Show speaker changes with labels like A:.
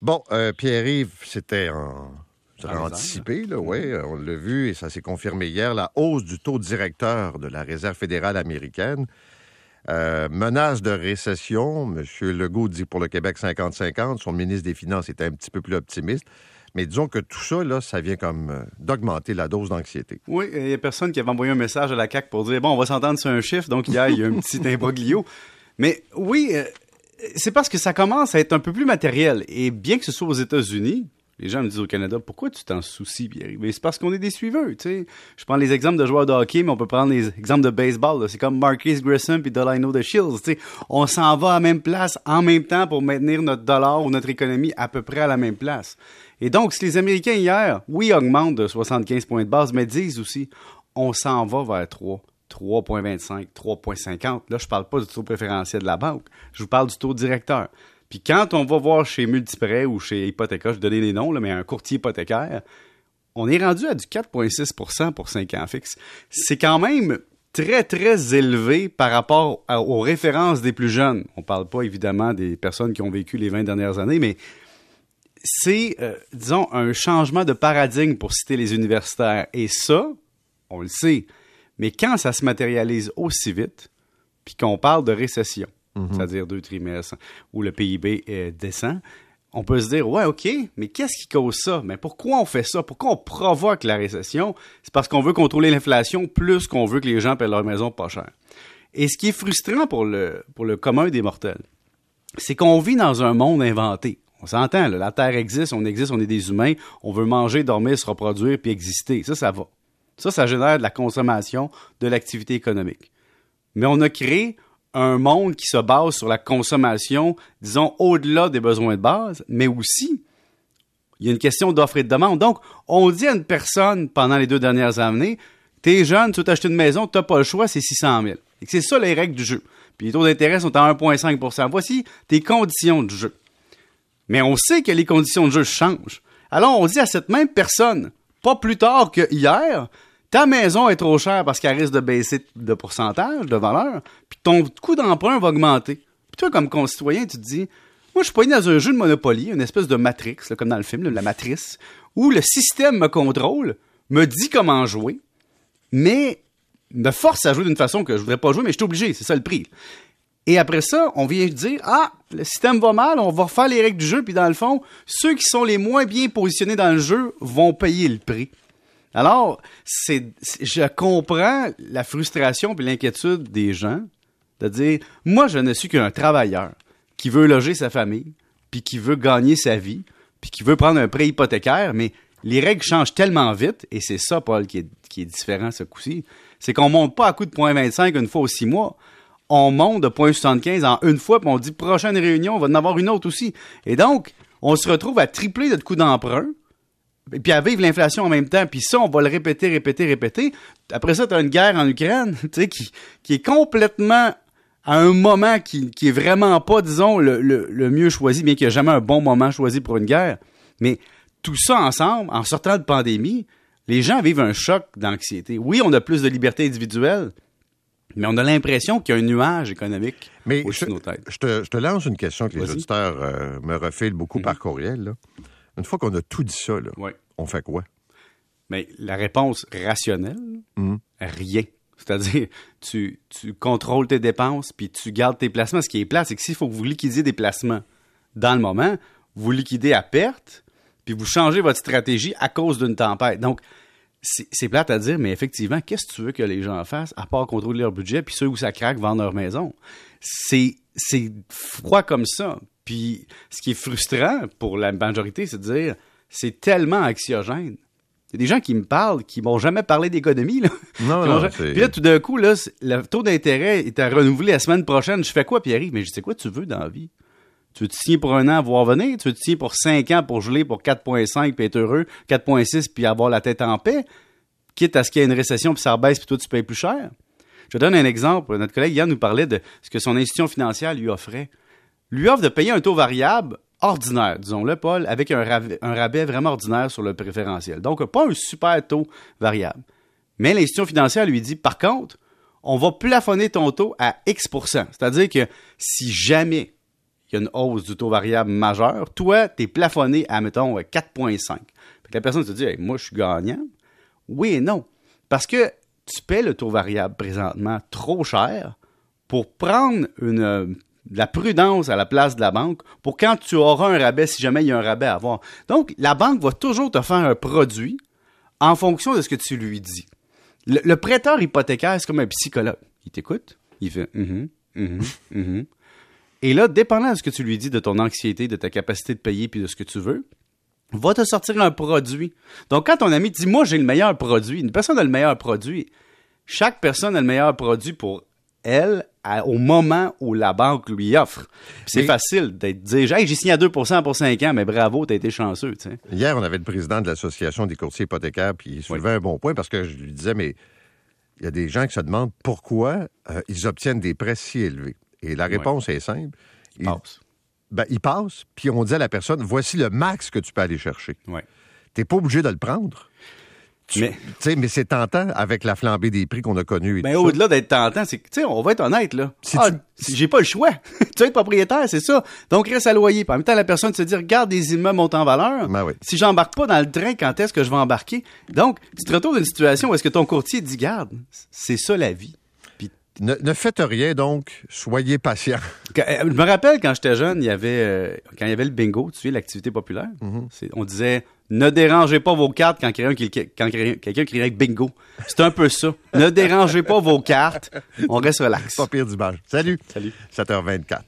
A: Bon, euh, Pierre-Yves, c'était en... anticipé, là, oui, mm-hmm. on l'a vu et ça s'est confirmé hier, la hausse du taux directeur de la Réserve fédérale américaine. Euh, menace de récession, M. Legault dit pour le Québec 50-50, son ministre des Finances était un petit peu plus optimiste. Mais disons que tout ça, là, ça vient comme euh, d'augmenter la dose d'anxiété.
B: Oui, il n'y a personne qui avait envoyé un message à la CAQ pour dire, bon, on va s'entendre sur un chiffre, donc hier, il y a un petit imbroglio. Mais oui, c'est parce que ça commence à être un peu plus matériel. Et bien que ce soit aux États-Unis, les gens me disent au Canada, pourquoi tu t'en soucies? Mais c'est parce qu'on est des suiveurs, tu sais. Je prends les exemples de joueurs de hockey, mais on peut prendre les exemples de baseball. C'est comme Marquis Grissom puis Delano de Shields, tu sais. On s'en va à la même place en même temps pour maintenir notre dollar ou notre économie à peu près à la même place. Et donc, si les Américains hier, oui, augmentent de 75 points de base, mais disent aussi, on s'en va vers 3. 3,25, 3,50. Là, je ne parle pas du taux préférentiel de la banque. Je vous parle du taux directeur. Puis quand on va voir chez Multiprêt ou chez Hypothéca, je vais donner les noms, mais un courtier hypothécaire, on est rendu à du 4,6% pour 5 ans fixes. C'est quand même très, très élevé par rapport aux références des plus jeunes. On ne parle pas évidemment des personnes qui ont vécu les 20 dernières années, mais c'est, euh, disons, un changement de paradigme pour citer les universitaires. Et ça, on le sait, mais quand ça se matérialise aussi vite, puis qu'on parle de récession, mhm. c'est-à-dire deux trimestres où le PIB descend, on peut se dire, ouais, OK, mais qu'est-ce qui cause ça? Mais pourquoi on fait ça? Pourquoi on provoque la récession? C'est parce qu'on veut contrôler l'inflation plus qu'on veut que les gens paient leur maison pas cher. Et ce qui est frustrant pour le, pour le commun des mortels, c'est qu'on vit dans un monde inventé. On s'entend, la Terre existe, on existe, on est des humains, on veut manger, dormir, se reproduire, puis exister. Ça, ça va. Ça, ça génère de la consommation, de l'activité économique. Mais on a créé un monde qui se base sur la consommation, disons, au-delà des besoins de base, mais aussi, il y a une question d'offre et de demande. Donc, on dit à une personne pendant les deux dernières années, t'es jeune, tu veux t'acheter une maison, t'as pas le choix, c'est 600 000. Et c'est ça les règles du jeu. Puis les taux d'intérêt sont à 1,5% Voici tes conditions de jeu. Mais on sait que les conditions de jeu changent. Alors, on dit à cette même personne, pas plus tard que hier, ta maison est trop chère parce qu'elle risque de baisser de pourcentage, de valeur, puis ton coût d'emprunt va augmenter. Puis toi, comme concitoyen, tu te dis, moi, je suis pas dans un jeu de Monopoly, une espèce de Matrix, comme dans le film, la Matrice, où le système me contrôle, me dit comment jouer, mais me force à jouer d'une façon que je voudrais pas jouer, mais je suis obligé, c'est ça le prix. Et après ça, on vient dire ah, le système va mal, on va refaire les règles du jeu, puis dans le fond, ceux qui sont les moins bien positionnés dans le jeu vont payer le prix. Alors, je comprends la frustration et l'inquiétude des gens de dire, moi, je ne suis qu'un travailleur qui veut loger sa famille, puis qui veut gagner sa vie, puis qui veut prendre un prêt hypothécaire, mais les règles changent tellement vite, et c'est ça, Paul, qui est, qui est différent ce coup-ci, c'est qu'on monte pas à coup de 0.25 une fois aux six mois. On monte de 0.75 en une fois, puis on dit prochaine réunion, on va en avoir une autre aussi. Et donc, on se retrouve à tripler notre coût d'emprunt, et puis à vivre l'inflation en même temps, puis ça, on va le répéter, répéter, répéter. Après ça, tu as une guerre en Ukraine, tu sais, qui, qui est complètement à un moment qui, qui est vraiment pas, disons, le, le, mieux choisi, bien qu'il n'y ait jamais un bon moment choisi pour une guerre. Mais tout ça ensemble, en sortant de pandémie, les gens vivent un choc d'anxiété. Oui, on a plus de liberté individuelle, mais on a l'impression qu'il y a un nuage économique
A: mais je, nos têtes. Je te, je te, lance une question que les auditeurs euh, me refilent beaucoup mm-hmm. par courriel. Là. Une fois qu'on a tout dit ça, on fait quoi?
B: Mais la réponse rationnelle, hmm. rien. C'est-à-dire, tu, contrôles tes dépenses, puis tu gardes tes placements. Ce qui est plat, c'est que s'il faut que vous liquidiez des placements dans le moment, vous liquidez à perte, puis vous changez votre stratégie à cause d'une tempête. Donc, c'est plate à dire, mais effectivement, qu'est-ce que tu veux que les gens fassent à part contrôler leur budget, puis ceux où ça craque vendent leur maison? C'est froid comme ça. Puis ce qui est frustrant pour la majorité, c'est de dire c'est tellement anxiogène. Il y a des gens qui me parlent qui m'ont jamais parlé d'économie. Là.
A: Non, non,
B: Puis là, tout d'un coup, là, le taux d'intérêt est à renouveler la semaine prochaine. Je fais quoi, Pierre? Mais je sais quoi tu veux dans la vie? Tu veux te signer pour un an, voir venir? Tu veux te signer pour cinq ans pour geler pour 4,5 puis être heureux? 4,6 puis avoir la tête en paix? Quitte à ce qu'il y ait une récession puis ça rebaisse puis toi tu payes plus cher? Je donne un exemple. Notre collègue Yann nous parlait de ce que son institution financière lui offrait lui offre de payer un taux variable ordinaire, disons-le, Paul, avec un, rabais, vraiment ordinaire sur le préférentiel. Donc, pas un super taux variable. Mais l'institution financière lui dit, par contre, on va plafonner ton taux à X C'est-à-dire que si jamais il y a une hausse du taux variable majeur. Toi, tu es plafonné à, mettons, 4,5. La personne se dit, moi, je suis gagnant. Oui et non. Parce que tu paies le taux variable présentement trop cher pour prendre une, euh, de la prudence à la place de la banque pour quand tu auras un rabais, si jamais il y a un rabais à avoir. Donc, la banque va toujours te faire un produit en fonction de ce que tu lui dis. Le, prêteur hypothécaire, c'est comme un psychologue. Il t'écoute, il fait mm mm Et là, dépendant de ce que tu lui dis, de ton anxiété, de ta capacité de payer, puis de ce que tu veux, va te sortir un produit. Donc, quand ton ami dit, moi, j'ai le meilleur produit, une personne a le meilleur produit, chaque personne a le meilleur produit pour elle au moment où la banque lui offre. C'est facile d'être dire hey, j'ai signé à 2% pour 5 ans, mais bravo, t'as été chanceux.
A: Hier, on avait le président de l'Association des courtiers hypothécaires, puis il soulevait un bon point parce que je lui disais, mais il y a des gens qui se demandent pourquoi euh, ils obtiennent des prêts si élevés. Et la réponse est simple.
B: Ils passent.
A: Ben, ils passent, puis on dit à la personne, voici le max que tu peux aller chercher.
B: Ouais.
A: T'es pas obligé de le prendre mais, mais c'est tentant avec la flambée des prix qu'on a connue.
B: Mais au-delà d'être tentant, c'est que, on va être honnête, là. Si ah, j'ai pas le choix. tu es propriétaire, c'est ça. Donc, reste à loyer. Puis en même temps, la personne se dit, regarde des immeubles montent en valeur.
A: Ben oui.
B: Si j'embarque pas dans le train, quand est-ce que je vais embarquer? Donc, tu te retrouves dans une situation où est-ce que ton courtier dit, garde, c'est ça la vie.
A: Ne, faites rien, donc. Soyez patient.
B: Euh, je me rappelle quand j'étais jeune, il y avait, euh, quand il y avait le bingo, tu sais, l'activité populaire. Mm-hmm. On disait, ne dérangez pas vos cartes quand quelqu'un criait bingo. C'est un peu ça. ne dérangez pas vos cartes. On reste relax.
A: Pas pire d'image. Salut.
B: Salut.
A: 7h24.